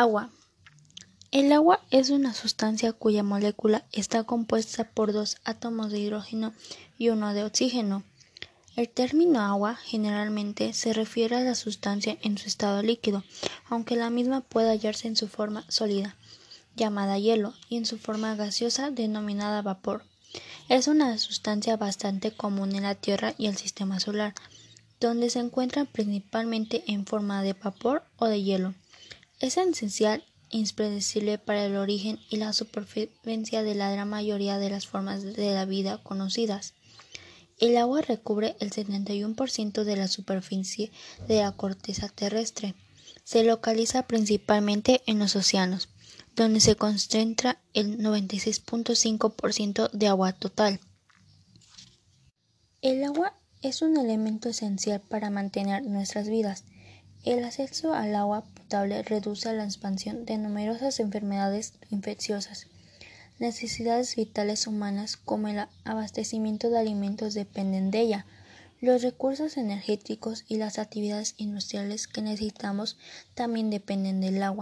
Agua. El agua es una sustancia cuya molécula está compuesta por dos átomos de hidrógeno y uno de oxígeno. El término agua generalmente se refiere a la sustancia en su estado líquido, aunque la misma puede hallarse en su forma sólida, llamada hielo, y en su forma gaseosa, denominada vapor. Es una sustancia bastante común en la Tierra y el sistema solar, donde se encuentra principalmente en forma de vapor o de hielo. Es esencial e impredecible para el origen y la supervivencia de la gran mayoría de las formas de la vida conocidas. El agua recubre el 71% de la superficie de la corteza terrestre. Se localiza principalmente en los océanos, donde se concentra el 96.5% de agua total. El agua es un elemento esencial para mantener nuestras vidas. El acceso al agua potable reduce la expansión de numerosas enfermedades infecciosas. Necesidades vitales humanas como el abastecimiento de alimentos dependen de ella. Los recursos energéticos y las actividades industriales que necesitamos también dependen del agua.